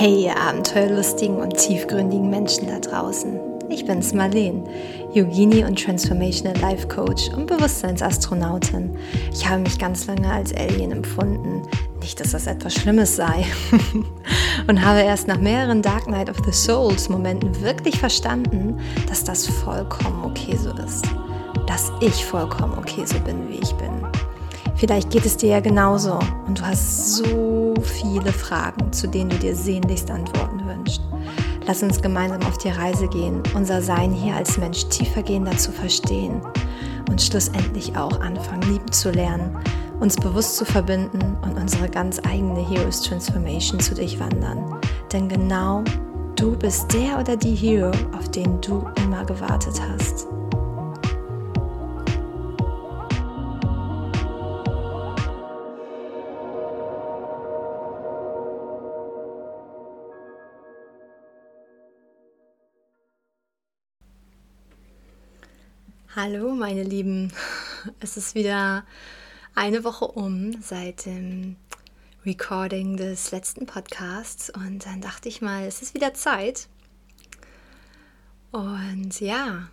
Hey, ihr abenteuerlustigen und tiefgründigen Menschen da draußen. Ich bin's Marleen, Yogini und Transformational Life Coach und Bewusstseinsastronautin. Ich habe mich ganz lange als Alien empfunden. Nicht, dass das etwas Schlimmes sei. und habe erst nach mehreren Dark Night of the Souls Momenten wirklich verstanden, dass das vollkommen okay so ist. Dass ich vollkommen okay so bin, wie ich bin. Vielleicht geht es dir ja genauso und du hast so viele Fragen, zu denen du dir sehnlichst Antworten wünschst. Lass uns gemeinsam auf die Reise gehen, unser Sein hier als Mensch tiefergehender zu verstehen und schlussendlich auch anfangen, lieben zu lernen, uns bewusst zu verbinden und unsere ganz eigene Heroes Transformation zu durchwandern. Denn genau du bist der oder die Hero, auf den du immer gewartet hast. Hallo meine Lieben, es ist wieder eine Woche um seit dem Recording des letzten Podcasts und dann dachte ich mal, es ist wieder Zeit. Und ja,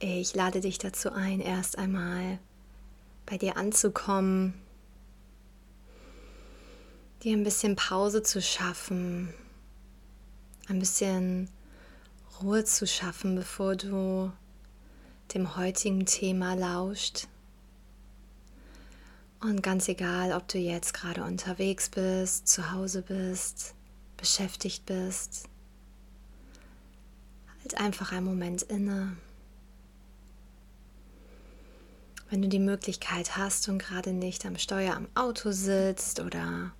ich lade dich dazu ein, erst einmal bei dir anzukommen, dir ein bisschen Pause zu schaffen, ein bisschen Ruhe zu schaffen, bevor du dem heutigen Thema lauscht. Und ganz egal, ob du jetzt gerade unterwegs bist, zu Hause bist, beschäftigt bist, halt einfach einen Moment inne. Wenn du die Möglichkeit hast und gerade nicht am Steuer am Auto sitzt oder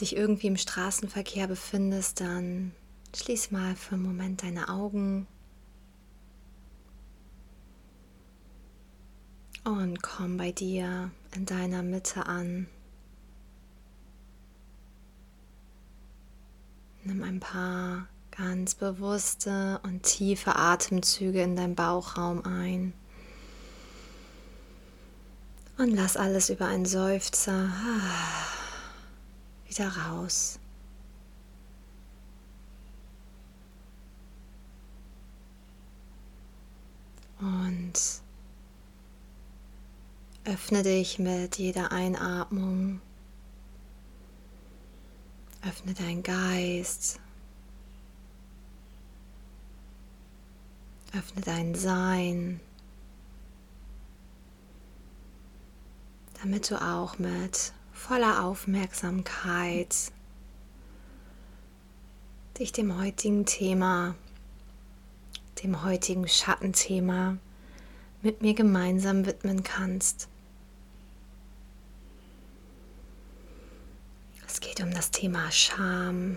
dich irgendwie im Straßenverkehr befindest, dann schließ mal für einen Moment deine Augen Und komm bei dir in deiner Mitte an. Nimm ein paar ganz bewusste und tiefe Atemzüge in deinen Bauchraum ein. Und lass alles über einen Seufzer wieder raus. Und Öffne dich mit jeder Einatmung. Öffne deinen Geist. Öffne dein Sein. Damit du auch mit voller Aufmerksamkeit dich dem heutigen Thema, dem heutigen Schattenthema mit mir gemeinsam widmen kannst. Es geht um das Thema Scham.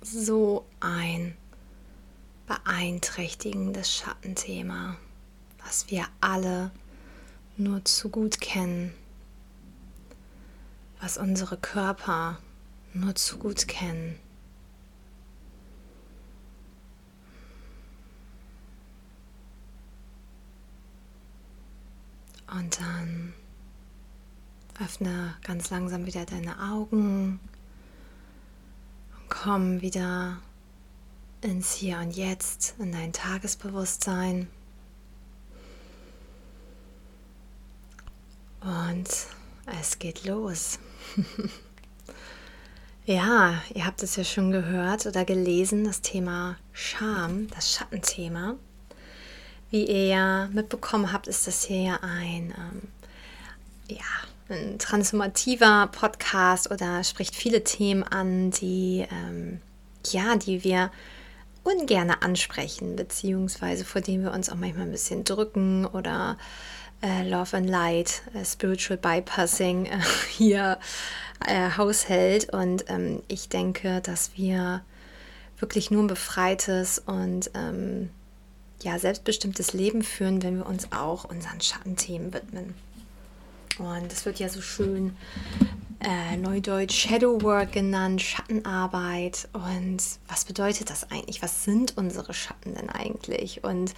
So ein beeinträchtigendes Schattenthema, was wir alle nur zu gut kennen, was unsere Körper nur zu gut kennen. Und dann Öffne ganz langsam wieder deine Augen und komm wieder ins Hier und Jetzt, in dein Tagesbewusstsein. Und es geht los. ja, ihr habt es ja schon gehört oder gelesen, das Thema Scham, das Schattenthema. Wie ihr ja mitbekommen habt, ist das hier ja ein ähm, ja, ein transformativer Podcast oder spricht viele Themen an, die ähm, ja, die wir ungerne ansprechen, beziehungsweise vor denen wir uns auch manchmal ein bisschen drücken oder äh, Love and Light, äh, Spiritual Bypassing äh, hier äh, haushält. Und ähm, ich denke, dass wir wirklich nur ein befreites und ähm, ja, selbstbestimmtes Leben führen, wenn wir uns auch unseren Schattenthemen widmen. Und es wird ja so schön äh, neudeutsch Shadowwork genannt, Schattenarbeit. Und was bedeutet das eigentlich? Was sind unsere Schatten denn eigentlich? Und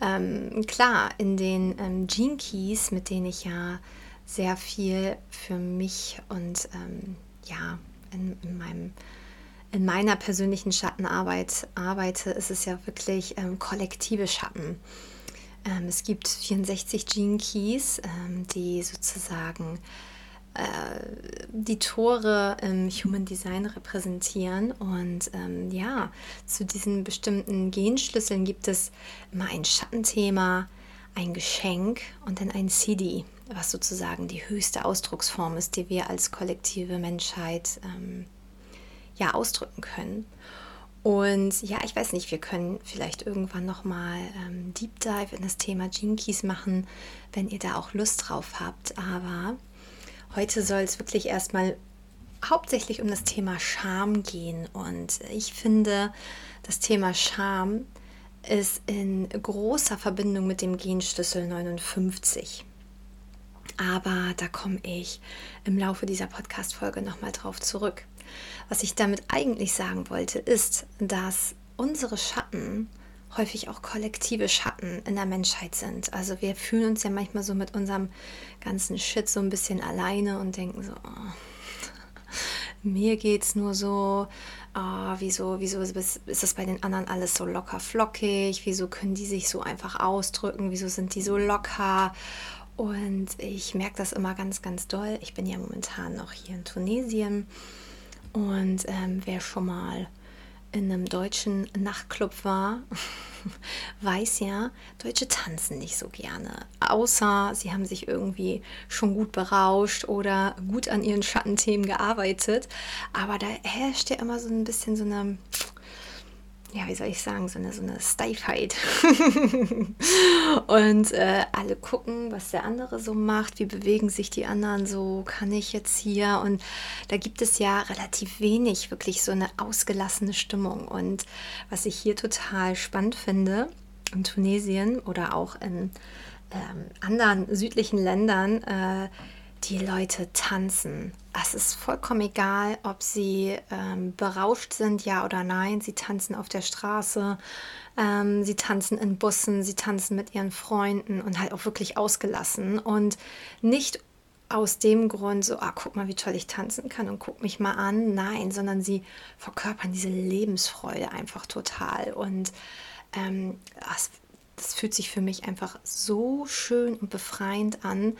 ähm, klar, in den ähm, Gene Keys, mit denen ich ja sehr viel für mich und ähm, ja, in, in, meinem, in meiner persönlichen Schattenarbeit arbeite, ist es ja wirklich ähm, kollektive Schatten. Ähm, es gibt 64 Gene Keys, ähm, die sozusagen äh, die Tore im Human Design repräsentieren. Und ähm, ja, zu diesen bestimmten Genschlüsseln gibt es immer ein Schattenthema, ein Geschenk und dann ein CD, was sozusagen die höchste Ausdrucksform ist, die wir als kollektive Menschheit ähm, ja ausdrücken können. Und ja, ich weiß nicht, wir können vielleicht irgendwann nochmal ähm, Deep Dive in das Thema Keys machen, wenn ihr da auch Lust drauf habt. Aber heute soll es wirklich erstmal hauptsächlich um das Thema Scham gehen. Und ich finde, das Thema Scham ist in großer Verbindung mit dem Genschlüssel 59. Aber da komme ich im Laufe dieser Podcast-Folge nochmal drauf zurück. Was ich damit eigentlich sagen wollte, ist, dass unsere Schatten häufig auch kollektive Schatten in der Menschheit sind. Also wir fühlen uns ja manchmal so mit unserem ganzen Shit so ein bisschen alleine und denken so, oh, mir es nur so, oh, wieso, wieso ist, ist das bei den anderen alles so locker flockig, wieso können die sich so einfach ausdrücken, wieso sind die so locker und ich merke das immer ganz, ganz doll. Ich bin ja momentan noch hier in Tunesien und ähm, wer schon mal in einem deutschen Nachtclub war, weiß ja, Deutsche tanzen nicht so gerne. Außer sie haben sich irgendwie schon gut berauscht oder gut an ihren Schattenthemen gearbeitet. Aber da herrscht ja immer so ein bisschen so eine ja, wie soll ich sagen, so eine, so eine Steifheit. und äh, alle gucken, was der andere so macht, wie bewegen sich die anderen so, kann ich jetzt hier? Und da gibt es ja relativ wenig wirklich so eine ausgelassene Stimmung. Und was ich hier total spannend finde, in Tunesien oder auch in ähm, anderen südlichen Ländern, äh, die Leute tanzen. Es ist vollkommen egal, ob sie ähm, berauscht sind, ja oder nein. Sie tanzen auf der Straße, ähm, sie tanzen in Bussen, sie tanzen mit ihren Freunden und halt auch wirklich ausgelassen. Und nicht aus dem Grund so, ah, guck mal, wie toll ich tanzen kann und guck mich mal an. Nein, sondern sie verkörpern diese Lebensfreude einfach total. Und ähm, das, das fühlt sich für mich einfach so schön und befreiend an,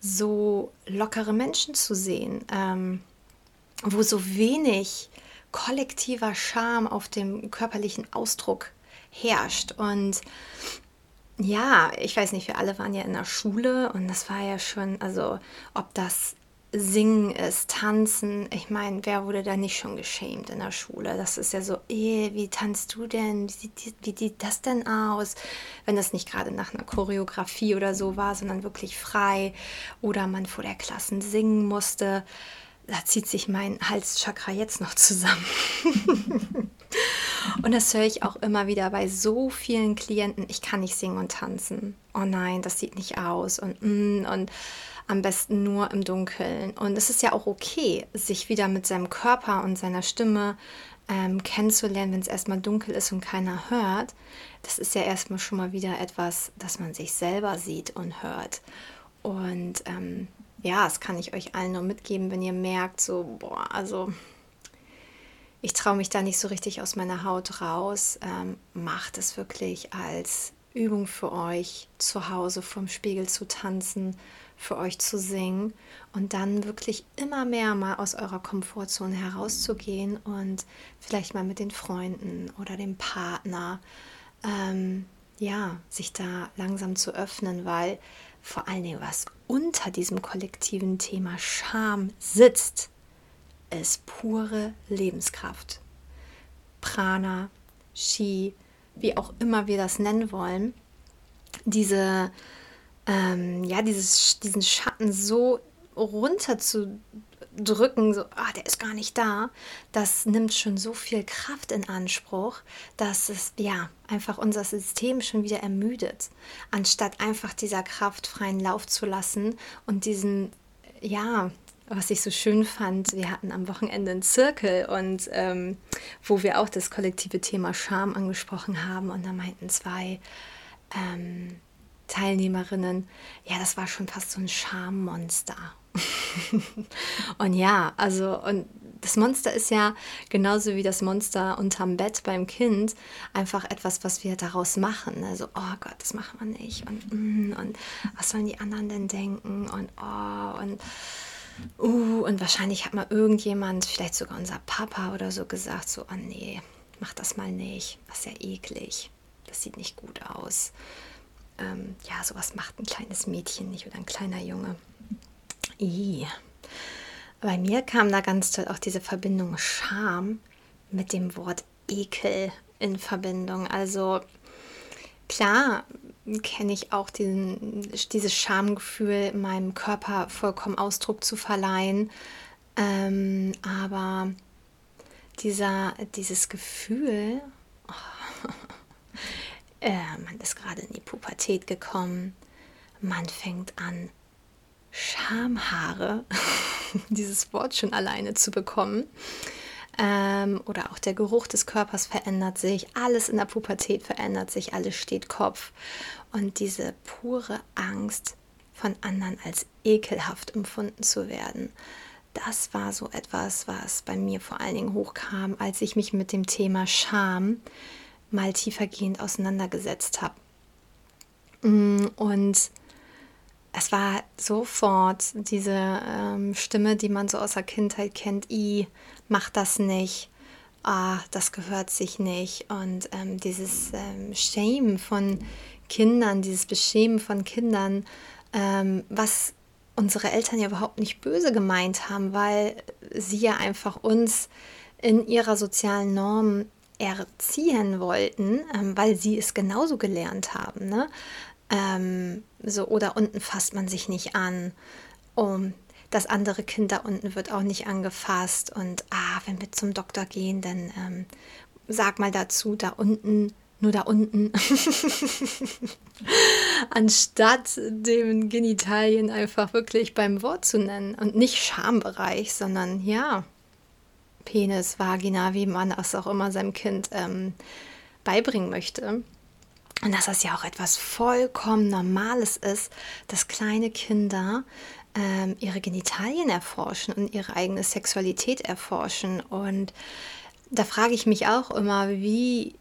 so lockere Menschen zu sehen, ähm, wo so wenig kollektiver Scham auf dem körperlichen Ausdruck herrscht. Und ja, ich weiß nicht, wir alle waren ja in der Schule und das war ja schon, also ob das Singen ist, Tanzen. Ich meine, wer wurde da nicht schon geschämt in der Schule? Das ist ja so, eh, wie tanzt du denn? Wie sieht, wie sieht das denn aus? Wenn das nicht gerade nach einer Choreografie oder so war, sondern wirklich frei oder man vor der Klasse singen musste. Da zieht sich mein Halschakra jetzt noch zusammen. und das höre ich auch immer wieder bei so vielen Klienten. Ich kann nicht singen und tanzen. Oh nein, das sieht nicht aus. Und, mm, und am besten nur im Dunkeln. Und es ist ja auch okay, sich wieder mit seinem Körper und seiner Stimme ähm, kennenzulernen, wenn es erstmal dunkel ist und keiner hört. Das ist ja erstmal schon mal wieder etwas, dass man sich selber sieht und hört. Und ähm, ja, das kann ich euch allen nur mitgeben, wenn ihr merkt, so, boah, also ich traue mich da nicht so richtig aus meiner Haut raus. Ähm, macht es wirklich als Übung für euch, zu Hause vorm Spiegel zu tanzen für euch zu singen und dann wirklich immer mehr mal aus eurer Komfortzone herauszugehen und vielleicht mal mit den Freunden oder dem Partner, ähm, ja, sich da langsam zu öffnen, weil vor allen Dingen, was unter diesem kollektiven Thema Scham sitzt, ist pure Lebenskraft. Prana, Shi, wie auch immer wir das nennen wollen, diese ähm, ja, dieses, diesen Schatten so runter zu drücken, so, ah, der ist gar nicht da, das nimmt schon so viel Kraft in Anspruch, dass es ja einfach unser System schon wieder ermüdet, anstatt einfach dieser Kraft freien Lauf zu lassen und diesen, ja, was ich so schön fand, wir hatten am Wochenende einen Zirkel und ähm, wo wir auch das kollektive Thema Scham angesprochen haben und da meinten zwei, ähm, Teilnehmerinnen, ja, das war schon fast so ein Schammonster. und ja, also, und das Monster ist ja genauso wie das Monster unterm Bett beim Kind einfach etwas, was wir daraus machen. Also, oh Gott, das machen wir nicht. Und, mm, und was sollen die anderen denn denken? Und oh, und uh, und wahrscheinlich hat mal irgendjemand, vielleicht sogar unser Papa oder so, gesagt: so, oh nee, mach das mal nicht. Das ist ja eklig. Das sieht nicht gut aus. Ähm, ja, sowas macht ein kleines Mädchen nicht oder ein kleiner Junge. I. Bei mir kam da ganz toll auch diese Verbindung Scham mit dem Wort Ekel in Verbindung. Also klar kenne ich auch diesen, dieses Schamgefühl, meinem Körper vollkommen Ausdruck zu verleihen. Ähm, aber dieser, dieses Gefühl, oh, äh, man ist gerade in die Pubertät gekommen, man fängt an, Schamhaare, dieses Wort schon alleine zu bekommen. Ähm, oder auch der Geruch des Körpers verändert sich, alles in der Pubertät verändert sich, alles steht Kopf. Und diese pure Angst, von anderen als ekelhaft empfunden zu werden, das war so etwas, was bei mir vor allen Dingen hochkam, als ich mich mit dem Thema Scham mal tiefergehend auseinandergesetzt habe. Mm, und es war sofort diese ähm, Stimme, die man so aus der Kindheit kennt, i, mach das nicht, ah, das gehört sich nicht. Und ähm, dieses ähm, Shame von Kindern, dieses Beschämen von Kindern, ähm, was unsere Eltern ja überhaupt nicht böse gemeint haben, weil sie ja einfach uns in ihrer sozialen Norm erziehen wollten, ähm, weil sie es genauso gelernt haben. Ne? Ähm, so, oder unten fasst man sich nicht an. Um, das andere Kind da unten wird auch nicht angefasst. Und ah, wenn wir zum Doktor gehen, dann ähm, sag mal dazu, da unten, nur da unten. Anstatt dem Genitalien einfach wirklich beim Wort zu nennen. Und nicht Schambereich, sondern ja, Penis, Vagina, wie man es auch immer seinem Kind ähm, beibringen möchte. Und dass das ja auch etwas vollkommen Normales ist, dass kleine Kinder ähm, ihre Genitalien erforschen und ihre eigene Sexualität erforschen. Und da frage ich mich auch immer, wie,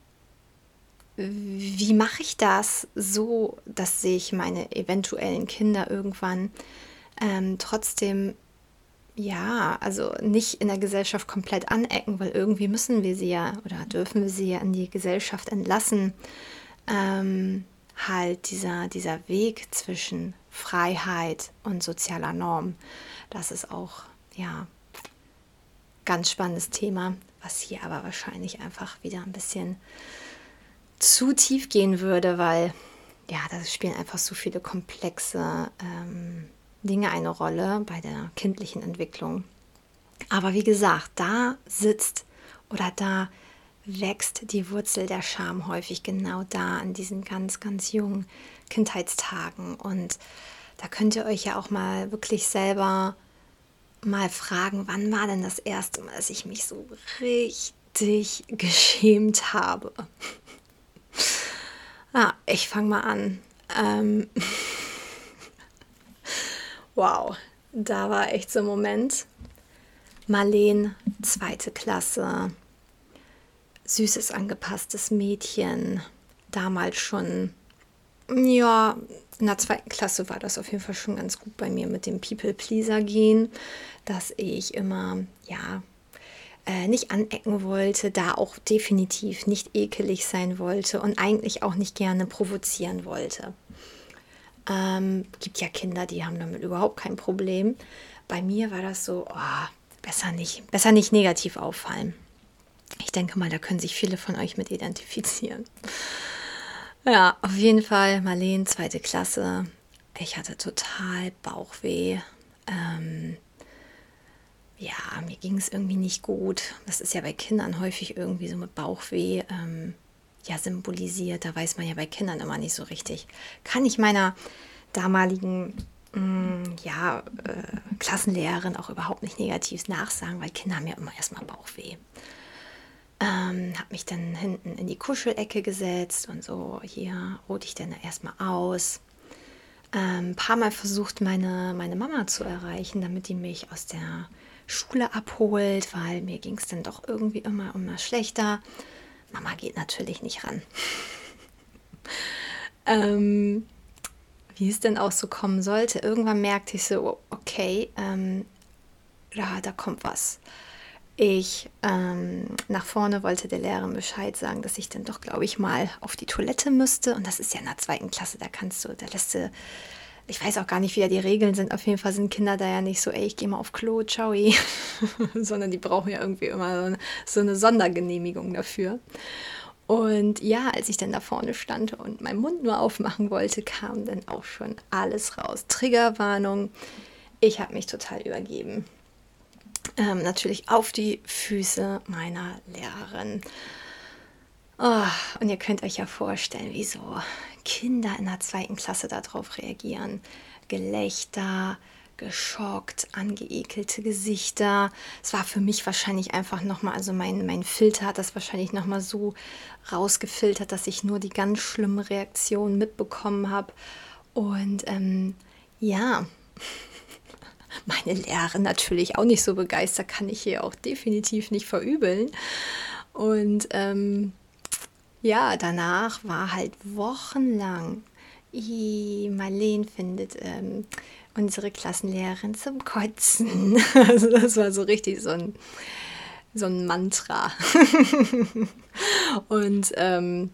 wie mache ich das so, dass sich meine eventuellen Kinder irgendwann ähm, trotzdem ja, also nicht in der Gesellschaft komplett anecken, weil irgendwie müssen wir sie ja oder dürfen wir sie ja in die Gesellschaft entlassen. Ähm, halt dieser, dieser Weg zwischen Freiheit und sozialer Norm, das ist auch, ja, ganz spannendes Thema, was hier aber wahrscheinlich einfach wieder ein bisschen zu tief gehen würde, weil ja, da spielen einfach so viele komplexe ähm, Dinge eine Rolle bei der kindlichen Entwicklung. Aber wie gesagt, da sitzt oder da wächst die Wurzel der Scham häufig genau da an diesen ganz, ganz jungen Kindheitstagen. Und da könnt ihr euch ja auch mal wirklich selber mal fragen, wann war denn das erste Mal, dass ich mich so richtig geschämt habe? ah, ich fange mal an. Ähm wow, da war echt so ein Moment. Marleen, zweite Klasse süßes, angepasstes Mädchen. Damals schon, ja, in der zweiten Klasse war das auf jeden Fall schon ganz gut bei mir mit dem People-Pleaser-Gehen, dass ich immer, ja, äh, nicht anecken wollte, da auch definitiv nicht ekelig sein wollte und eigentlich auch nicht gerne provozieren wollte. Ähm, gibt ja Kinder, die haben damit überhaupt kein Problem. Bei mir war das so, oh, besser nicht, besser nicht negativ auffallen. Ich denke mal, da können sich viele von euch mit identifizieren. Ja, auf jeden Fall, Marleen, zweite Klasse. Ich hatte total Bauchweh. Ähm, ja, mir ging es irgendwie nicht gut. Das ist ja bei Kindern häufig irgendwie so mit Bauchweh ähm, ja, symbolisiert. Da weiß man ja bei Kindern immer nicht so richtig. Kann ich meiner damaligen mh, mm, ja, äh, Klassenlehrerin auch überhaupt nicht negativ nachsagen, weil Kinder haben ja immer erstmal Bauchweh. Ähm, habe mich dann hinten in die Kuschelecke gesetzt und so, hier ruhte ich dann erstmal aus. ein ähm, paar Mal versucht, meine, meine Mama zu erreichen, damit die mich aus der Schule abholt, weil mir ging es dann doch irgendwie immer, immer schlechter. Mama geht natürlich nicht ran. ähm, wie es denn auch so kommen sollte, irgendwann merkte ich so, okay, ähm, ja, da kommt was. Ich ähm, nach vorne wollte der Lehrerin Bescheid sagen, dass ich dann doch, glaube ich, mal auf die Toilette müsste. Und das ist ja in der zweiten Klasse, da kannst du, da lässt du ich weiß auch gar nicht, wie da die Regeln sind. Auf jeden Fall sind Kinder da ja nicht so, ey, ich gehe mal auf Klo, ciao, sondern die brauchen ja irgendwie immer so eine, so eine Sondergenehmigung dafür. Und ja, als ich dann da vorne stand und meinen Mund nur aufmachen wollte, kam dann auch schon alles raus. Triggerwarnung. Ich habe mich total übergeben. Ähm, natürlich auf die Füße meiner Lehrerin. Oh, und ihr könnt euch ja vorstellen, wieso Kinder in der zweiten Klasse darauf reagieren. Gelächter, geschockt, angeekelte Gesichter. Es war für mich wahrscheinlich einfach nochmal, also mein, mein Filter hat das wahrscheinlich nochmal so rausgefiltert, dass ich nur die ganz schlimmen Reaktionen mitbekommen habe. Und ähm, ja, meine Lehre natürlich auch nicht so begeistert, kann ich hier auch definitiv nicht verübeln. Und ähm, ja, danach war halt wochenlang, Marlene findet ähm, unsere Klassenlehrerin zum Kotzen. Also das war so richtig so ein, so ein Mantra. Und ähm,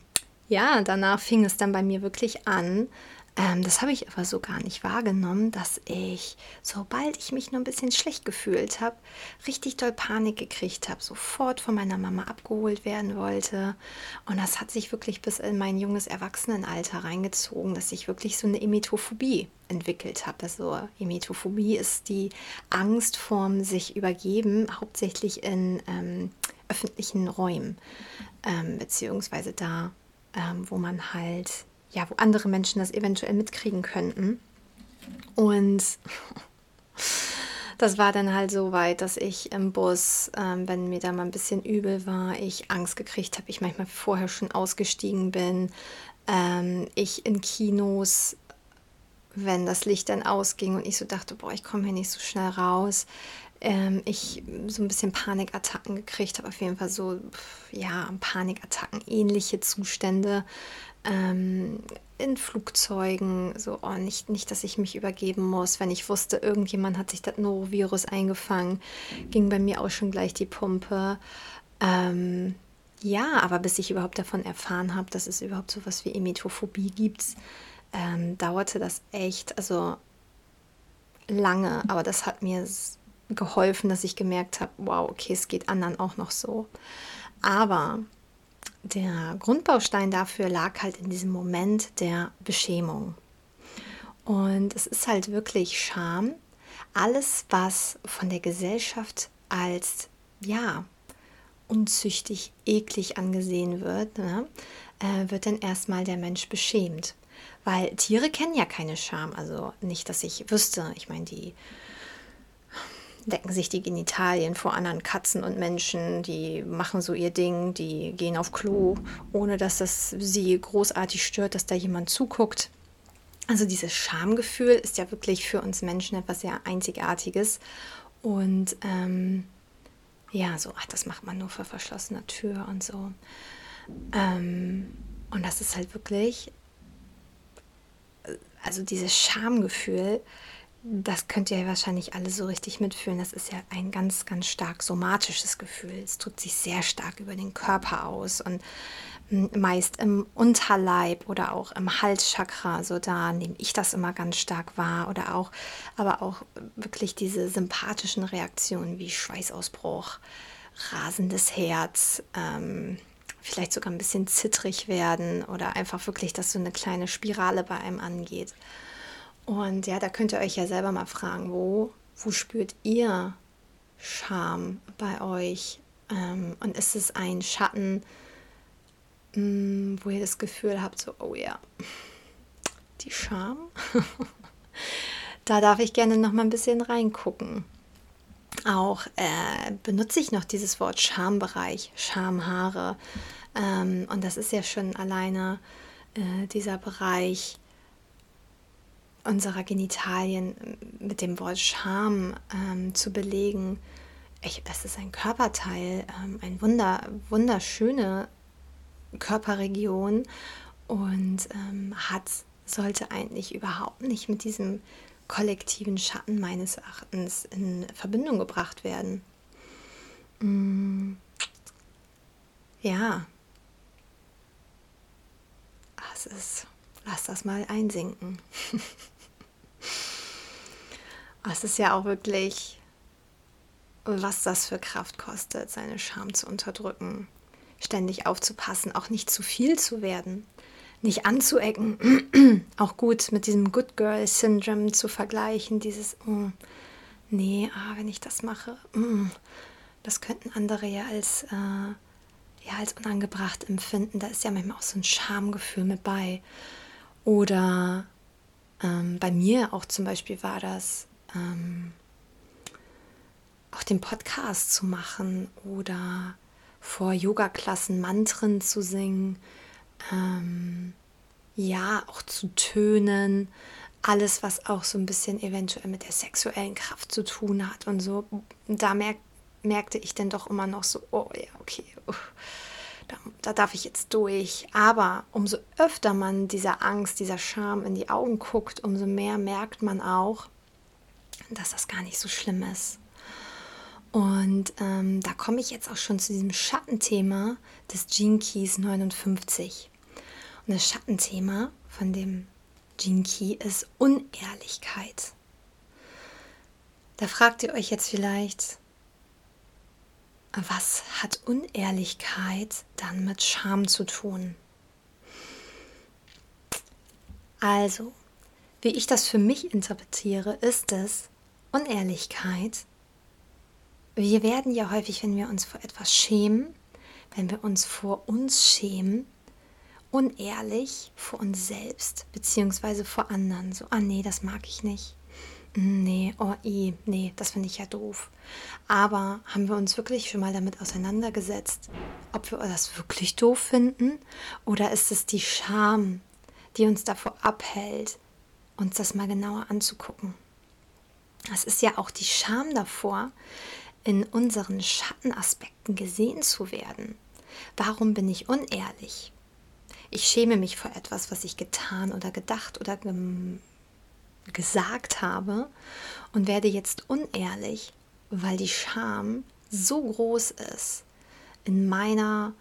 ja, danach fing es dann bei mir wirklich an, ähm, das habe ich aber so gar nicht wahrgenommen, dass ich, sobald ich mich nur ein bisschen schlecht gefühlt habe, richtig doll Panik gekriegt habe, sofort von meiner Mama abgeholt werden wollte. Und das hat sich wirklich bis in mein junges Erwachsenenalter reingezogen, dass ich wirklich so eine Emetophobie entwickelt habe. Also Emetophobie ist die Angst vorm sich übergeben, hauptsächlich in ähm, öffentlichen Räumen, ähm, beziehungsweise da, ähm, wo man halt ja, wo andere Menschen das eventuell mitkriegen könnten. Und das war dann halt so weit, dass ich im Bus, ähm, wenn mir da mal ein bisschen übel war, ich Angst gekriegt habe, ich manchmal vorher schon ausgestiegen bin, ähm, ich in Kinos, wenn das Licht dann ausging und ich so dachte, boah, ich komme hier nicht so schnell raus, ähm, ich so ein bisschen Panikattacken gekriegt habe, auf jeden Fall so, ja, Panikattacken, ähnliche Zustände, ähm, in Flugzeugen, so, oh, nicht, nicht, dass ich mich übergeben muss. Wenn ich wusste, irgendjemand hat sich das Norovirus eingefangen, ging bei mir auch schon gleich die Pumpe. Ähm, ja, aber bis ich überhaupt davon erfahren habe, dass es überhaupt so was wie Emetophobie gibt, ähm, dauerte das echt, also lange, aber das hat mir geholfen, dass ich gemerkt habe, wow, okay, es geht anderen auch noch so. Aber der Grundbaustein dafür lag halt in diesem Moment der Beschämung. Und es ist halt wirklich Scham. Alles, was von der Gesellschaft als, ja, unzüchtig, eklig angesehen wird, ne, äh, wird dann erstmal der Mensch beschämt. Weil Tiere kennen ja keine Scham. Also nicht, dass ich wüsste. Ich meine, die lecken sich die Genitalien vor anderen Katzen und Menschen, die machen so ihr Ding, die gehen auf Klo, ohne dass das sie großartig stört, dass da jemand zuguckt. Also dieses Schamgefühl ist ja wirklich für uns Menschen etwas sehr Einzigartiges. Und ähm, ja, so, ach, das macht man nur vor verschlossener Tür und so. Ähm, und das ist halt wirklich, also dieses Schamgefühl, das könnt ihr wahrscheinlich alle so richtig mitfühlen. Das ist ja ein ganz, ganz stark somatisches Gefühl. Es drückt sich sehr stark über den Körper aus und meist im Unterleib oder auch im Halschakra. So da nehme ich das immer ganz stark wahr. Oder auch, aber auch wirklich diese sympathischen Reaktionen wie Schweißausbruch, rasendes Herz, ähm, vielleicht sogar ein bisschen zittrig werden oder einfach wirklich, dass so eine kleine Spirale bei einem angeht. Und ja, da könnt ihr euch ja selber mal fragen, wo, wo spürt ihr Scham bei euch? Ähm, und ist es ein Schatten, mm, wo ihr das Gefühl habt, so, oh ja, die Scham? da darf ich gerne noch mal ein bisschen reingucken. Auch äh, benutze ich noch dieses Wort Schambereich, Schamhaare. Ähm, und das ist ja schon alleine äh, dieser Bereich, unserer Genitalien mit dem Wort Scham ähm, zu belegen, ich, das ist ein Körperteil, ähm, eine wunder, wunderschöne Körperregion und ähm, hat, sollte eigentlich überhaupt nicht mit diesem kollektiven Schatten meines Erachtens in Verbindung gebracht werden. Mm, ja, das ist, lass das mal einsinken. es ist ja auch wirklich was das für Kraft kostet, seine Scham zu unterdrücken, ständig aufzupassen, auch nicht zu viel zu werden, nicht anzuecken, auch gut mit diesem Good Girl Syndrome zu vergleichen, dieses, oh, nee, ah, wenn ich das mache, mm, das könnten andere ja als, äh, ja als unangebracht empfinden. Da ist ja manchmal auch so ein Schamgefühl mit bei. Oder ähm, bei mir auch zum Beispiel war das, ähm, auch den Podcast zu machen oder vor Yoga-Klassen Mantren zu singen, ähm, ja, auch zu tönen, alles, was auch so ein bisschen eventuell mit der sexuellen Kraft zu tun hat und so. Da merk, merkte ich dann doch immer noch so, oh ja, okay, uh, da, da darf ich jetzt durch. Aber umso öfter man dieser Angst, dieser Scham in die Augen guckt, umso mehr merkt man auch, dass das gar nicht so schlimm ist. Und ähm, da komme ich jetzt auch schon zu diesem Schattenthema des Gene Keys 59. Und das Schattenthema von dem Gene Key ist Unehrlichkeit. Da fragt ihr euch jetzt vielleicht, was hat Unehrlichkeit dann mit Scham zu tun? Also, wie ich das für mich interpretiere, ist es, Unehrlichkeit wir werden ja häufig, wenn wir uns vor etwas schämen, wenn wir uns vor uns schämen, unehrlich vor uns selbst beziehungsweise vor anderen. So, ah nee, das mag ich nicht. Nee, oh i, nee, das finde ich ja doof. Aber haben wir uns wirklich schon mal damit auseinandergesetzt, ob wir das wirklich doof finden? Oder ist es die Scham, die uns davor abhält, uns das mal genauer anzugucken? Es ist ja auch die Scham davor, in unseren Schattenaspekten gesehen zu werden. Warum bin ich unehrlich? Ich schäme mich vor etwas, was ich getan oder gedacht oder gesagt habe und werde jetzt unehrlich, weil die Scham so groß ist, in meiner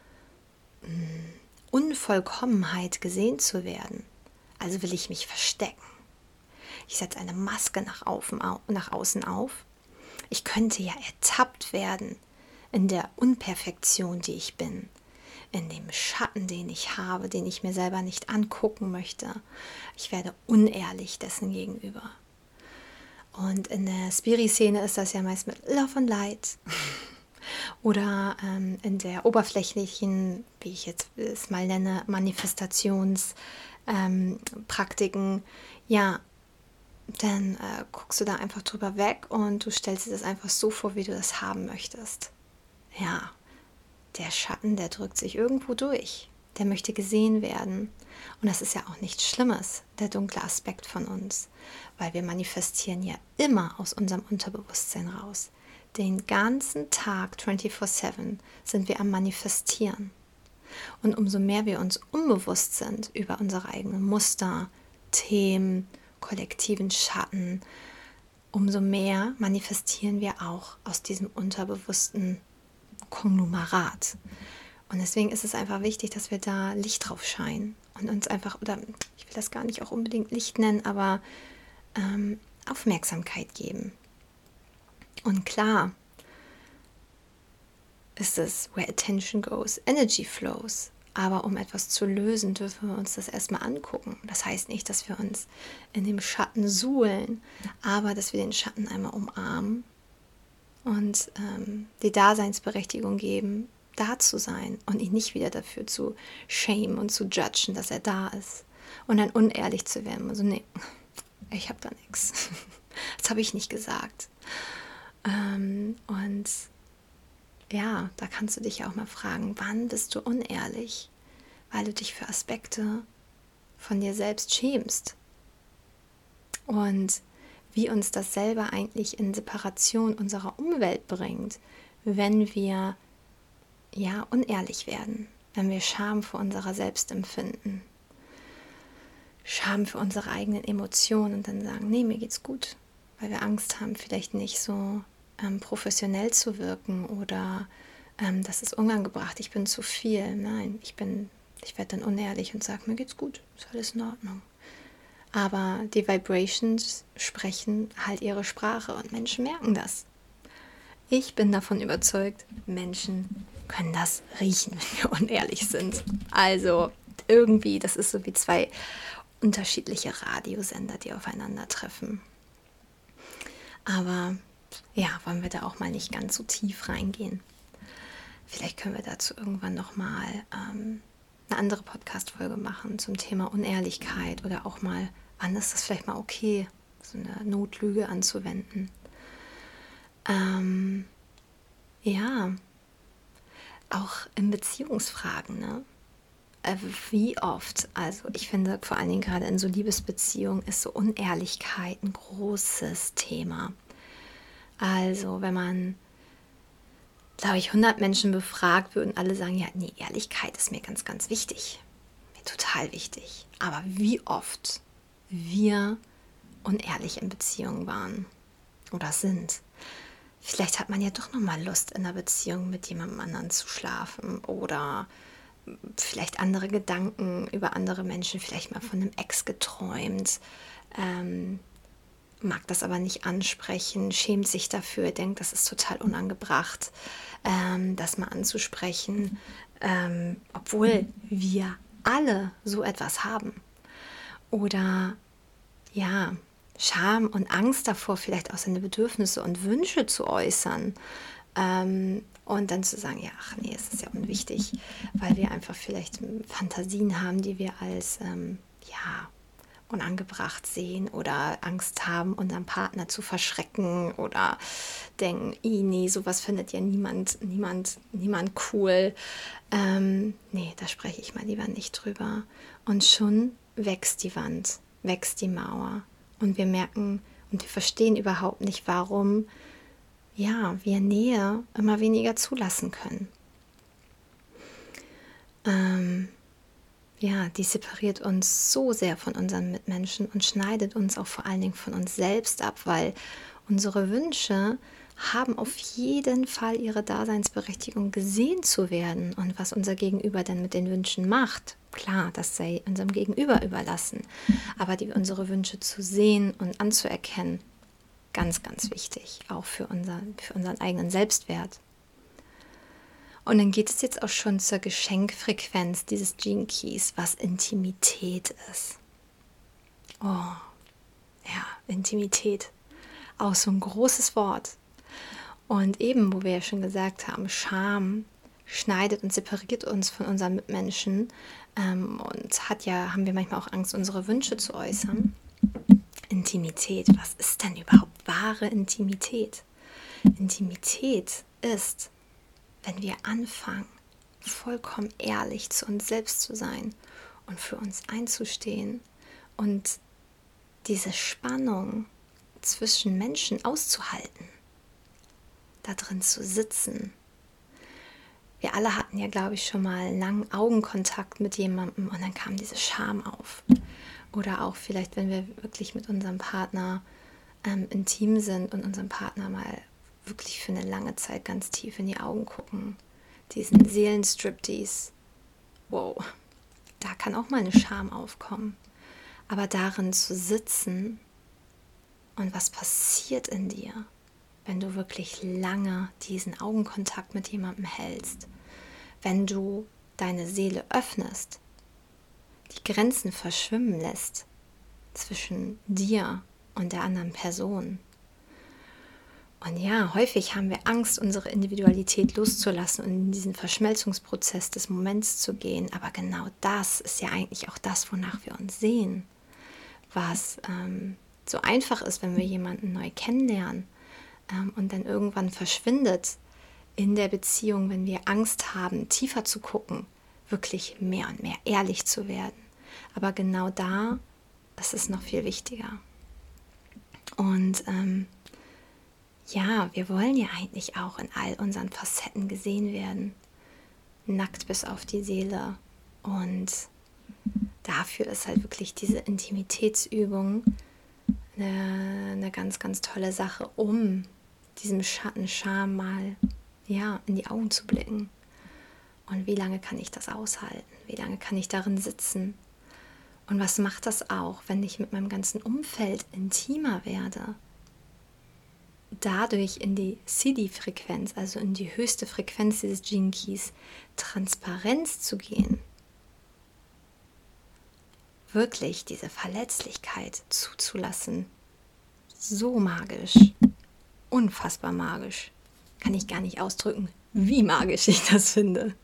mh, hm, Unvollkommenheit gesehen zu werden. Also will ich mich verstecken. Ich setze eine Maske nach, auf, nach außen auf ich könnte ja ertappt werden in der Unperfektion, die ich bin, in dem Schatten, den ich habe, den ich mir selber nicht angucken möchte. Ich werde unehrlich dessen gegenüber. Und in der Spiri-Szene ist das ja meist mit Love and Light. Oder ähm, in der oberflächlichen, wie ich jetzt es mal nenne, Manifestationspraktiken, ähm, ja, dann äh, guckst du da einfach drüber weg und du stellst dir das einfach so vor, wie du das haben möchtest. Ja, der Schatten, der drückt sich irgendwo durch. Der möchte gesehen werden. Und das ist ja auch nichts Schlimmes, der dunkle Aspekt von uns, weil wir manifestieren ja immer aus unserem Unterbewusstsein raus. Den ganzen Tag 24/7 sind wir am Manifestieren. Und umso mehr wir uns unbewusst sind über unsere eigenen Muster, Themen, kollektiven Schatten, umso mehr manifestieren wir auch aus diesem unterbewussten Konglomerat. Und deswegen ist es einfach wichtig, dass wir da Licht drauf scheinen und uns einfach, oder ich will das gar nicht auch unbedingt Licht nennen, aber ähm, Aufmerksamkeit geben. Und klar ist es, where attention goes, energy flows. Aber um etwas zu lösen, dürfen wir uns das erstmal angucken. Das heißt nicht, dass wir uns in dem Schatten suhlen, aber dass wir den Schatten einmal umarmen und ähm, die Daseinsberechtigung geben, da zu sein und ihn nicht wieder dafür zu schämen und zu judgen, dass er da ist. Und dann unehrlich zu werden. Also, nee, ich habe da nichts. Das habe ich nicht gesagt. Ähm, und ja, da kannst du dich auch mal fragen, wann bist du unehrlich, weil du dich für Aspekte von dir selbst schämst. Und wie uns das selber eigentlich in Separation unserer Umwelt bringt, wenn wir ja unehrlich werden, wenn wir Scham vor unserer selbst empfinden. Scham für unsere eigenen Emotionen und dann sagen, nee, mir geht's gut, weil wir Angst haben, vielleicht nicht so ähm, professionell zu wirken oder ähm, das ist unangebracht, ich bin zu viel. Nein, ich bin, ich werde dann unehrlich und sage, mir geht's gut, ist alles in Ordnung. Aber die Vibrations sprechen halt ihre Sprache und Menschen merken das. Ich bin davon überzeugt, Menschen können das riechen, wenn wir unehrlich sind. Also irgendwie, das ist so wie zwei unterschiedliche Radiosender, die aufeinandertreffen. Aber ja, wollen wir da auch mal nicht ganz so tief reingehen. Vielleicht können wir dazu irgendwann nochmal ähm, eine andere Podcast-Folge machen zum Thema Unehrlichkeit oder auch mal, wann ist das vielleicht mal okay, so eine Notlüge anzuwenden. Ähm, ja, auch in Beziehungsfragen, ne? Äh, wie oft, also ich finde vor allen Dingen gerade in so Liebesbeziehungen ist so Unehrlichkeit ein großes Thema. Also wenn man, glaube ich, 100 Menschen befragt, würden alle sagen, ja, nee, Ehrlichkeit ist mir ganz, ganz wichtig. Mir total wichtig. Aber wie oft wir unehrlich in Beziehungen waren oder sind. Vielleicht hat man ja doch noch mal Lust in einer Beziehung mit jemandem anderen zu schlafen oder vielleicht andere Gedanken über andere Menschen, vielleicht mal von einem Ex geträumt, ähm, mag das aber nicht ansprechen, schämt sich dafür, denkt, das ist total unangebracht, ähm, das mal anzusprechen, ähm, obwohl wir alle so etwas haben. Oder ja, Scham und Angst davor, vielleicht auch seine Bedürfnisse und Wünsche zu äußern. Ähm, und dann zu sagen, ja, ach nee, es ist ja unwichtig, weil wir einfach vielleicht Fantasien haben, die wir als, ähm, ja, unangebracht sehen oder Angst haben, unseren Partner zu verschrecken oder denken, nee, sowas findet ja niemand, niemand, niemand cool. Ähm, nee, da spreche ich mal lieber nicht drüber. Und schon wächst die Wand, wächst die Mauer. Und wir merken und wir verstehen überhaupt nicht, warum ja, wir Nähe immer weniger zulassen können. Ähm, ja, die separiert uns so sehr von unseren Mitmenschen und schneidet uns auch vor allen Dingen von uns selbst ab, weil unsere Wünsche haben auf jeden Fall ihre Daseinsberechtigung gesehen zu werden und was unser Gegenüber denn mit den Wünschen macht. Klar, das sei unserem Gegenüber überlassen, aber die, unsere Wünsche zu sehen und anzuerkennen Ganz, ganz wichtig, auch für, unser, für unseren eigenen Selbstwert. Und dann geht es jetzt auch schon zur Geschenkfrequenz dieses Gene Keys, was Intimität ist. Oh, ja, Intimität. Auch so ein großes Wort. Und eben, wo wir ja schon gesagt haben, Scham schneidet und separiert uns von unseren Mitmenschen ähm, und hat ja, haben wir manchmal auch Angst, unsere Wünsche zu äußern. Intimität. Was ist denn überhaupt wahre Intimität? Intimität ist, wenn wir anfangen, vollkommen ehrlich zu uns selbst zu sein und für uns einzustehen und diese Spannung zwischen Menschen auszuhalten, da drin zu sitzen. Wir alle hatten ja, glaube ich, schon mal langen Augenkontakt mit jemandem und dann kam diese Scham auf. Oder auch vielleicht, wenn wir wirklich mit unserem Partner ähm, intim sind und unserem Partner mal wirklich für eine lange Zeit ganz tief in die Augen gucken. Diesen Seelenstriptease. Wow, da kann auch mal eine Scham aufkommen. Aber darin zu sitzen und was passiert in dir, wenn du wirklich lange diesen Augenkontakt mit jemandem hältst, wenn du deine Seele öffnest die Grenzen verschwimmen lässt zwischen dir und der anderen Person. Und ja, häufig haben wir Angst, unsere Individualität loszulassen und in diesen Verschmelzungsprozess des Moments zu gehen. Aber genau das ist ja eigentlich auch das, wonach wir uns sehen. Was ähm, so einfach ist, wenn wir jemanden neu kennenlernen und dann irgendwann verschwindet in der Beziehung, wenn wir Angst haben, tiefer zu gucken, wirklich mehr und mehr ehrlich zu werden. Aber genau da, das ist noch viel wichtiger. Und ähm, ja, wir wollen ja eigentlich auch in all unseren Facetten gesehen werden. Nackt bis auf die Seele. Und dafür ist halt wirklich diese Intimitätsübung eine, eine ganz, ganz tolle Sache, um diesem Schatten Scham mal ja, in die Augen zu blicken. Und wie lange kann ich das aushalten? Wie lange kann ich darin sitzen? Und was macht das auch, wenn ich mit meinem ganzen Umfeld intimer werde? Dadurch in die CD-Frequenz, also in die höchste Frequenz dieses Keys, Transparenz zu gehen, wirklich diese Verletzlichkeit zuzulassen, so magisch, unfassbar magisch, kann ich gar nicht ausdrücken, wie magisch ich das finde.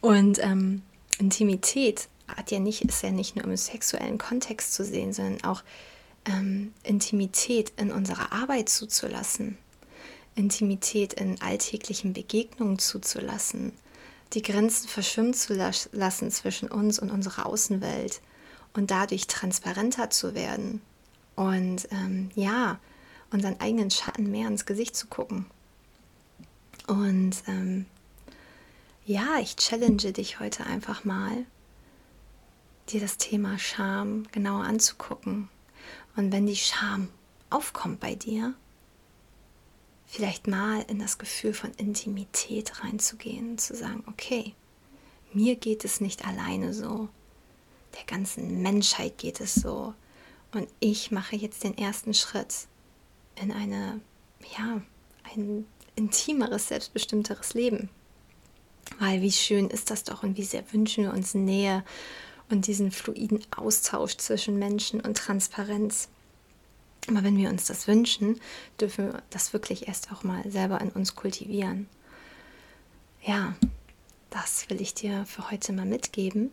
Und ähm, Intimität hat ja nicht, ist ja nicht nur im sexuellen Kontext zu sehen, sondern auch ähm, Intimität in unserer Arbeit zuzulassen, Intimität in alltäglichen Begegnungen zuzulassen, die Grenzen verschwimmen zu lassen zwischen uns und unserer Außenwelt und dadurch transparenter zu werden. Und ähm, ja, unseren eigenen Schatten mehr ins Gesicht zu gucken. Und ähm, ja, ich challenge dich heute einfach mal, dir das Thema Scham genauer anzugucken. Und wenn die Scham aufkommt bei dir, vielleicht mal in das Gefühl von Intimität reinzugehen, zu sagen, okay, mir geht es nicht alleine so, der ganzen Menschheit geht es so und ich mache jetzt den ersten Schritt in eine, ja, ein intimeres, selbstbestimmteres Leben. Weil wie schön ist das doch und wie sehr wünschen wir uns Nähe und diesen fluiden Austausch zwischen Menschen und Transparenz. Aber wenn wir uns das wünschen, dürfen wir das wirklich erst auch mal selber in uns kultivieren. Ja, das will ich dir für heute mal mitgeben.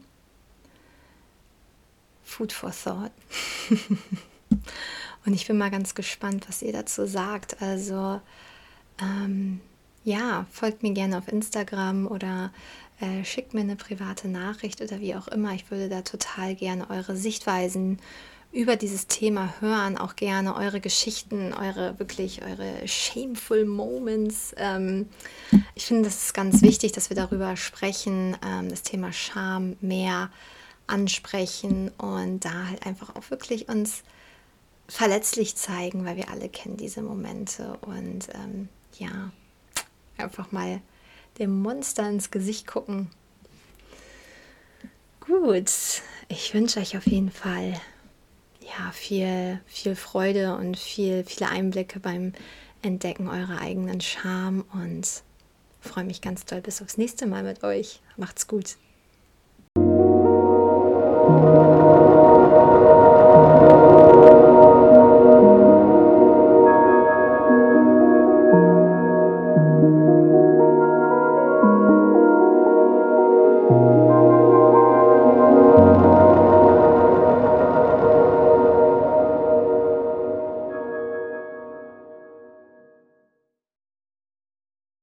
Food for Thought. Und ich bin mal ganz gespannt, was ihr dazu sagt. Also ähm, ja, folgt mir gerne auf Instagram oder äh, schickt mir eine private Nachricht oder wie auch immer. Ich würde da total gerne eure Sichtweisen über dieses Thema hören, auch gerne eure Geschichten, eure wirklich eure shameful Moments. Ähm, ich finde, das ist ganz wichtig, dass wir darüber sprechen, ähm, das Thema Scham mehr ansprechen und da halt einfach auch wirklich uns verletzlich zeigen, weil wir alle kennen diese Momente und ähm, ja, einfach mal dem Monster ins Gesicht gucken. Gut, ich wünsche euch auf jeden Fall ja, viel, viel Freude und viel, viele Einblicke beim Entdecken eurer eigenen Scham und freue mich ganz doll bis aufs nächste Mal mit euch. Macht's gut.